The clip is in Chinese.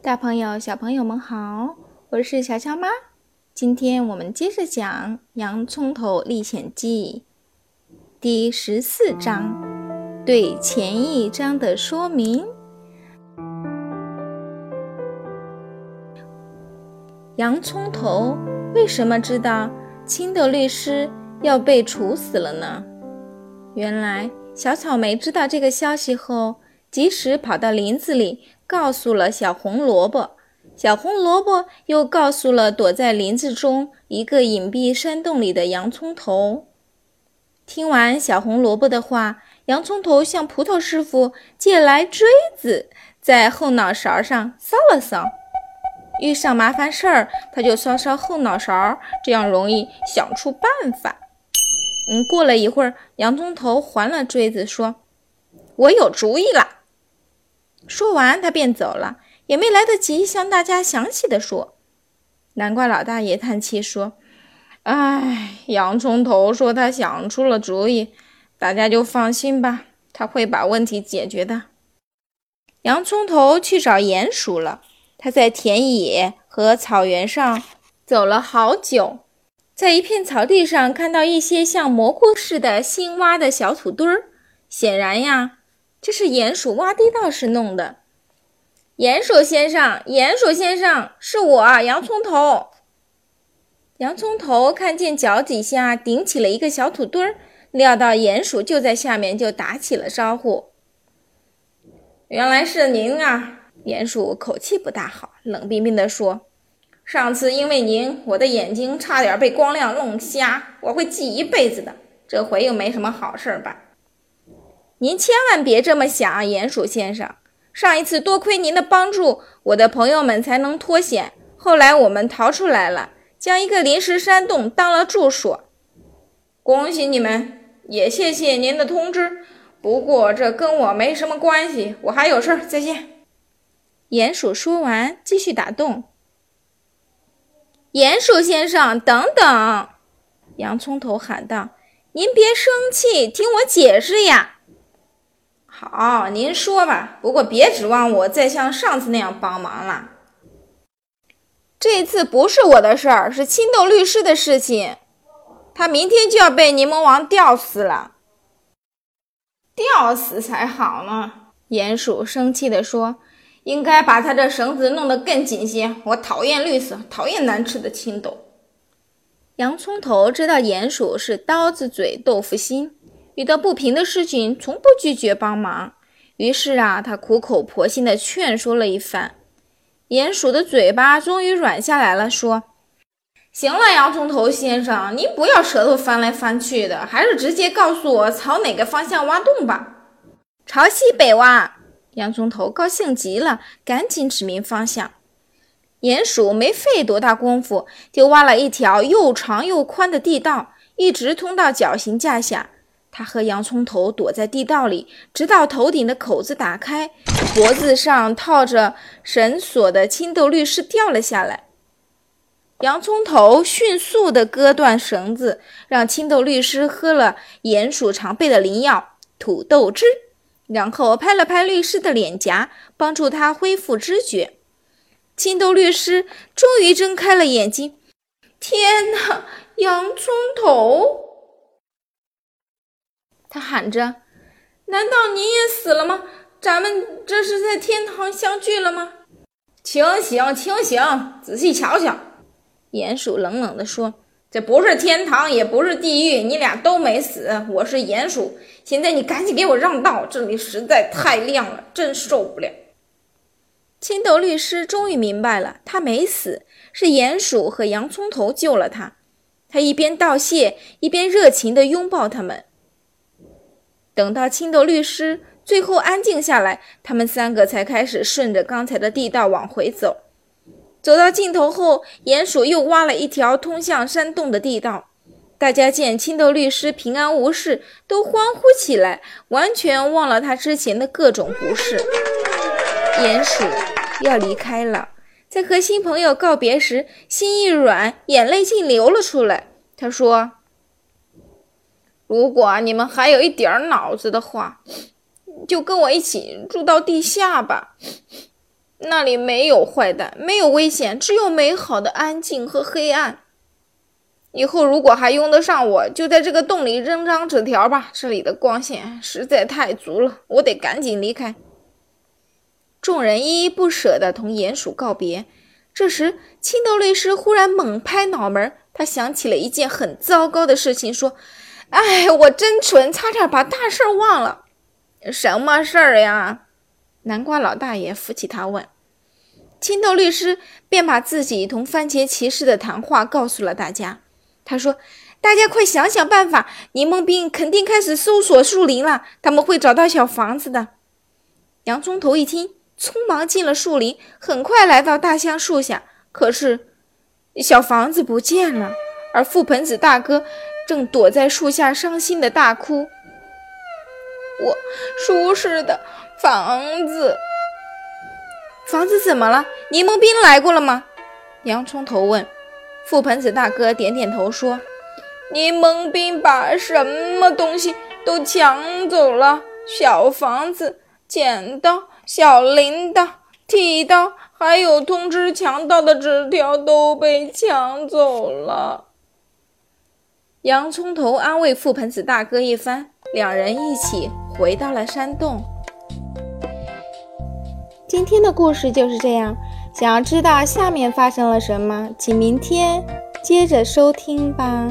大朋友、小朋友们好，我是小乔妈。今天我们接着讲《洋葱头历险记》第十四章，对前一章的说明。洋葱头为什么知道青豆律师要被处死了呢？原来，小草莓知道这个消息后，及时跑到林子里。告诉了小红萝卜，小红萝卜又告诉了躲在林子中一个隐蔽山洞里的洋葱头。听完小红萝卜的话，洋葱头向葡萄师傅借来锥子，在后脑勺上搔了搔。遇上麻烦事儿，他就搔搔后脑勺，这样容易想出办法。嗯，过了一会儿，洋葱头还了锥子，说：“我有主意了。”说完，他便走了，也没来得及向大家详细的说。南瓜老大爷叹气说：“哎，洋葱头说他想出了主意，大家就放心吧，他会把问题解决的。”洋葱头去找鼹鼠了。他在田野和草原上走了好久，在一片草地上看到一些像蘑菇似的新挖的小土堆儿，显然呀。这是鼹鼠挖地道时弄的。鼹鼠先生，鼹鼠先生，是我，洋葱头。洋葱头看见脚底下顶起了一个小土堆儿，料到鼹鼠就在下面，就打起了招呼。原来是您啊！鼹鼠口气不大好，冷冰冰地说：“上次因为您，我的眼睛差点被光亮弄瞎，我会记一辈子的。这回又没什么好事吧？”您千万别这么想，鼹鼠先生。上一次多亏您的帮助，我的朋友们才能脱险。后来我们逃出来了，将一个临时山洞当了住所。恭喜你们，也谢谢您的通知。不过这跟我没什么关系，我还有事儿。再见。鼹鼠说完，继续打洞。鼹鼠先生，等等！洋葱头喊道：“您别生气，听我解释呀。”好，您说吧。不过别指望我再像上次那样帮忙了。这次不是我的事儿，是青豆律师的事情。他明天就要被柠檬王吊死了。吊死才好呢！鼹鼠生气地说：“应该把他这绳子弄得更紧些。我讨厌绿色，讨厌难吃的青豆。”洋葱头知道鼹鼠是刀子嘴豆腐心。遇到不平的事情，从不拒绝帮忙。于是啊，他苦口婆心的劝说了一番，鼹鼠的嘴巴终于软下来了，说：“行了，洋葱头先生，您不要舌头翻来翻去的，还是直接告诉我朝哪个方向挖洞吧。”朝西北挖。洋葱头高兴极了，赶紧指明方向。鼹鼠没费多大功夫，就挖了一条又长又宽的地道，一直通到绞刑架下。他和洋葱头躲在地道里，直到头顶的口子打开，脖子上套着绳索的青豆律师掉了下来。洋葱头迅速地割断绳子，让青豆律师喝了鼹鼠常备的灵药土豆汁，然后拍了拍律师的脸颊，帮助他恢复知觉。青豆律师终于睁开了眼睛。天哪，洋葱头！喊着：“难道您也死了吗？咱们这是在天堂相聚了吗？”清醒，清醒，仔细瞧瞧。”鼹鼠冷冷地说：“这不是天堂，也不是地狱，你俩都没死。我是鼹鼠，现在你赶紧给我让道，这里实在太亮了，真受不了。”青豆律师终于明白了，他没死，是鼹鼠和洋葱头救了他。他一边道谢，一边热情地拥抱他们。等到青豆律师最后安静下来，他们三个才开始顺着刚才的地道往回走。走到尽头后，鼹鼠又挖了一条通向山洞的地道。大家见青豆律师平安无事，都欢呼起来，完全忘了他之前的各种不适。鼹鼠要离开了，在和新朋友告别时，心一软，眼泪竟流了出来。他说。如果你们还有一点脑子的话，就跟我一起住到地下吧。那里没有坏蛋，没有危险，只有美好的安静和黑暗。以后如果还用得上我，就在这个洞里扔张纸条吧。这里的光线实在太足了，我得赶紧离开。众人依依不舍地同鼹鼠告别。这时，青豆律师忽然猛拍脑门，他想起了一件很糟糕的事情，说：“哎，我真蠢，差点把大事忘了。什么事儿呀？”南瓜老大爷扶起他问。青豆律师便把自己同番茄骑士的谈话告诉了大家。他说：“大家快想想办法！柠檬兵肯定开始搜索树林了，他们会找到小房子的。”洋葱头一听，匆忙进了树林，很快来到大橡树下。可是，小房子不见了，而覆盆子大哥正躲在树下伤心的大哭：“我舒适的房子，房子怎么了？柠檬兵来过了吗？”洋葱头问。覆盆子大哥点点头说：“柠檬兵把什么东西都抢走了，小房子、剪刀、小铃铛、剃刀，还有通知强盗的纸条都被抢走了。”洋葱头安慰覆盆子大哥一番，两人一起回到了山洞。今天的故事就是这样。想要知道下面发生了什么，请明天接着收听吧。